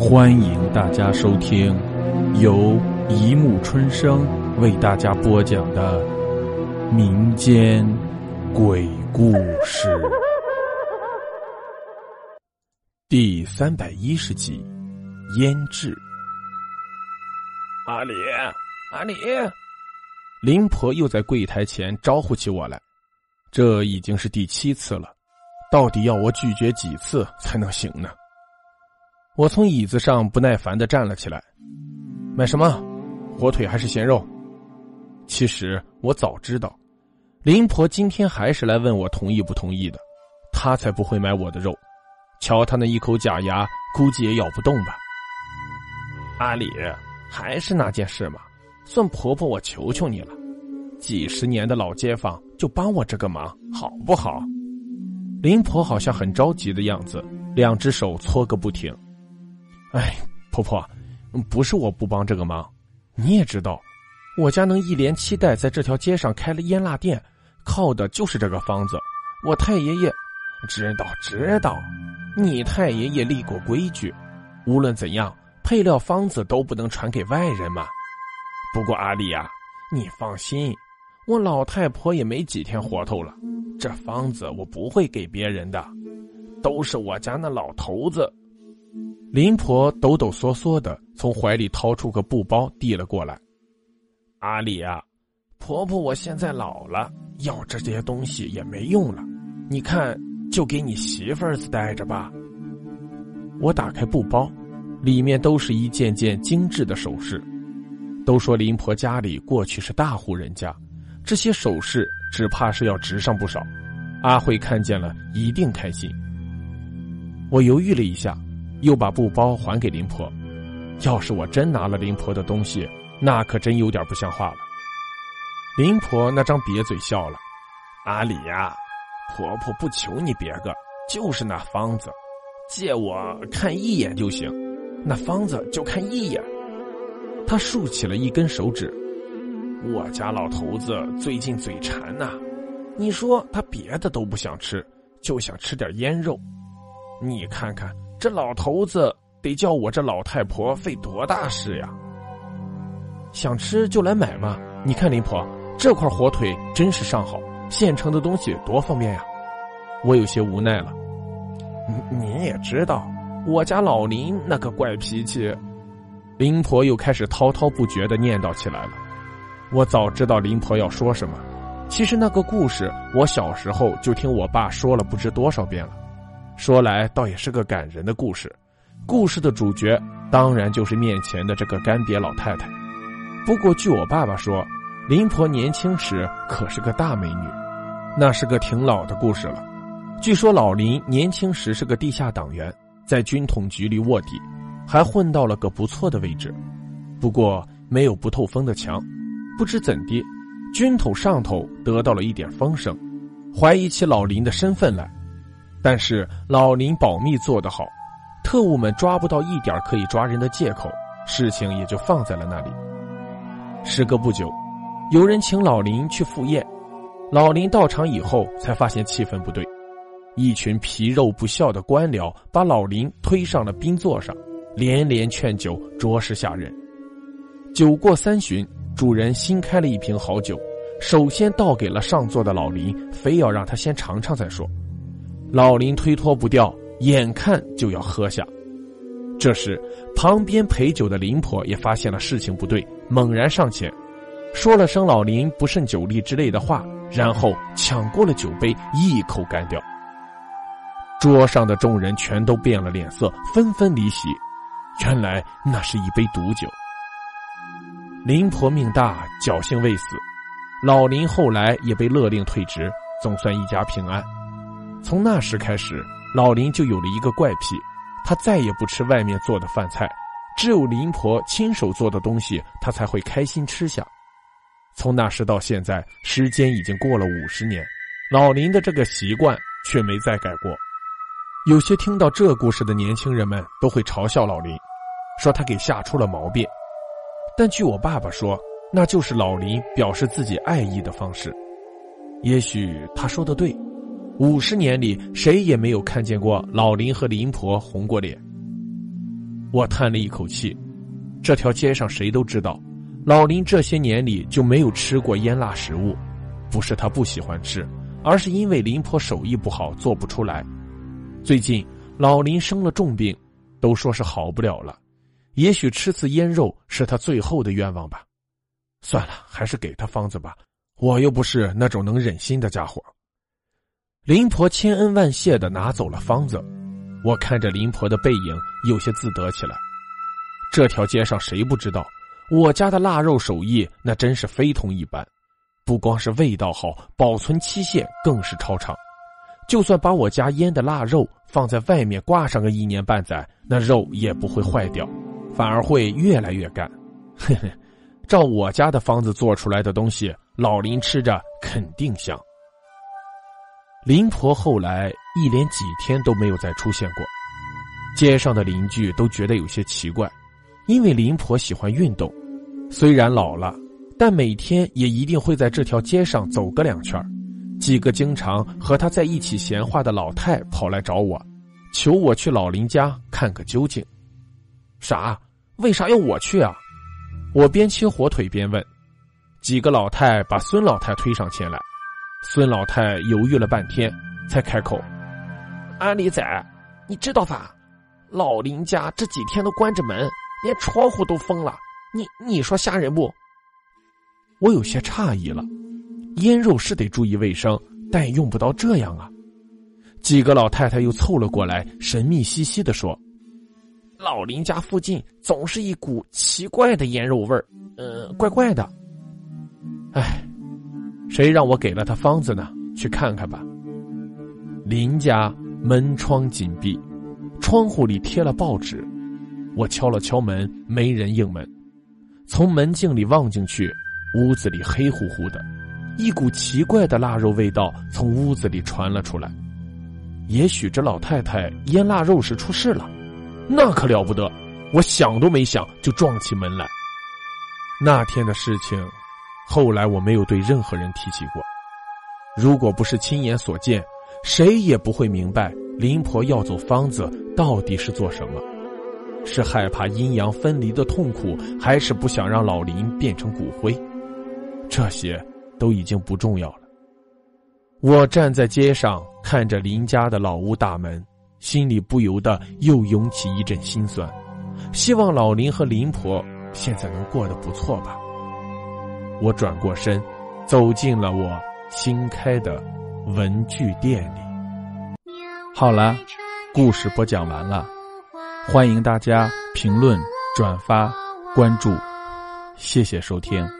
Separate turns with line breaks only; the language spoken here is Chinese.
欢迎大家收听由一木春生为大家播讲的民间鬼故事第三百一十集《腌制》。
阿里，阿里，
林婆又在柜台前招呼起我来，这已经是第七次了，到底要我拒绝几次才能行呢？我从椅子上不耐烦的站了起来，买什么？火腿还是咸肉？其实我早知道，林婆今天还是来问我同意不同意的，她才不会买我的肉。瞧她那一口假牙，估计也咬不动吧。
阿里，还是那件事嘛，算婆婆我求求你了，几十年的老街坊，就帮我这个忙，好不好？
林婆好像很着急的样子，两只手搓个不停。哎，婆婆，不是我不帮这个忙，你也知道，我家能一连七代在这条街上开了腌腊店，靠的就是这个方子。我太爷爷
知道知道，你太爷爷立过规矩，无论怎样，配料方子都不能传给外人嘛。不过阿丽呀，你放心，我老太婆也没几天活头了，这方子我不会给别人的，都是我家那老头子。
林婆抖抖嗦嗦的从怀里掏出个布包递了过来。
阿里啊，婆婆我现在老了，要这些东西也没用了，你看就给你媳妇儿子带着吧。
我打开布包，里面都是一件件精致的首饰。都说林婆家里过去是大户人家，这些首饰只怕是要值上不少。阿慧看见了一定开心。我犹豫了一下。又把布包还给林婆，要是我真拿了林婆的东西，那可真有点不像话了。林婆那张瘪嘴笑了：“
阿里呀，婆婆不求你别个，就是那方子，借我看一眼就行。那方子就看一眼。”
她竖起了一根手指：“
我家老头子最近嘴馋呐，你说他别的都不想吃，就想吃点腌肉。你看看。”这老头子得叫我这老太婆费多大事呀！
想吃就来买嘛！你看林婆这块火腿真是上好，现成的东西多方便呀！我有些无奈了。
你也知道我家老林那个怪脾气，
林婆又开始滔滔不绝的念叨起来了。我早知道林婆要说什么，其实那个故事我小时候就听我爸说了不知多少遍了。说来倒也是个感人的故事，故事的主角当然就是面前的这个干瘪老太太。不过据我爸爸说，林婆年轻时可是个大美女，那是个挺老的故事了。据说老林年轻时是个地下党员，在军统局里卧底，还混到了个不错的位置。不过没有不透风的墙，不知怎的，军统上头得到了一点风声，怀疑起老林的身份来。但是老林保密做得好，特务们抓不到一点可以抓人的借口，事情也就放在了那里。时隔不久，有人请老林去赴宴，老林到场以后才发现气氛不对，一群皮肉不孝的官僚把老林推上了宾座上，连连劝酒，着实吓人。酒过三巡，主人新开了一瓶好酒，首先倒给了上座的老林，非要让他先尝尝再说。老林推脱不掉，眼看就要喝下。这时，旁边陪酒的林婆也发现了事情不对，猛然上前，说了声“老林不胜酒力”之类的话，然后抢过了酒杯，一口干掉。桌上的众人全都变了脸色，纷纷离席。原来那是一杯毒酒。林婆命大，侥幸未死。老林后来也被勒令退职，总算一家平安。从那时开始，老林就有了一个怪癖，他再也不吃外面做的饭菜，只有林婆亲手做的东西，他才会开心吃下。从那时到现在，时间已经过了五十年，老林的这个习惯却没再改过。有些听到这故事的年轻人们都会嘲笑老林，说他给吓出了毛病。但据我爸爸说，那就是老林表示自己爱意的方式。也许他说的对。五十年里，谁也没有看见过老林和林婆红过脸。
我叹了一口气。这条街上谁都知道，老林这些年里就没有吃过腌辣食物，不是他不喜欢吃，而是因为林婆手艺不好做不出来。最近老林生了重病，都说是好不了了。也许吃次腌肉是他最后的愿望吧。算了，还是给他方子吧。我又不是那种能忍心的家伙。林婆千恩万谢的拿走了方子，我看着林婆的背影，有些自得起来。这条街上谁不知道我家的腊肉手艺那真是非同一般，不光是味道好，保存期限更是超长。就算把我家腌的腊肉放在外面挂上个一年半载，那肉也不会坏掉，反而会越来越干。嘿嘿，照我家的方子做出来的东西，老林吃着肯定香。林婆后来一连几天都没有再出现过，街上的邻居都觉得有些奇怪，因为林婆喜欢运动，虽然老了，但每天也一定会在这条街上走个两圈。几个经常和他在一起闲话的老太跑来找我，求我去老林家看个究竟。啥？为啥要我去啊？我边切火腿边问。几个老太把孙老太推上前来，孙老太犹豫了半天，才开口：“
安里仔，你知道吧？老林家这几天都关着门，连窗户都封了。你你说吓人不？”
我有些诧异了。腌肉是得注意卫生，但用不到这样啊！几个老太太又凑了过来，神秘兮兮的说：“
老林家附近总是一股奇怪的腌肉味儿，呃，怪怪的。”
哎，谁让我给了他方子呢？去看看吧。林家门窗紧闭，窗户里贴了报纸。我敲了敲门，没人应门。从门镜里望进去，屋子里黑乎乎的。一股奇怪的腊肉味道从屋子里传了出来，也许这老太太腌腊肉时出事了，那可了不得！我想都没想就撞起门来。那天的事情，后来我没有对任何人提起过。如果不是亲眼所见，谁也不会明白林婆要走方子到底是做什么，是害怕阴阳分离的痛苦，还是不想让老林变成骨灰？这些。都已经不重要了。我站在街上，看着林家的老屋大门，心里不由得又涌起一阵心酸。希望老林和林婆现在能过得不错吧。我转过身，走进了我新开的文具店里。好了，故事播讲完了，欢迎大家评论、转发、关注，谢谢收听。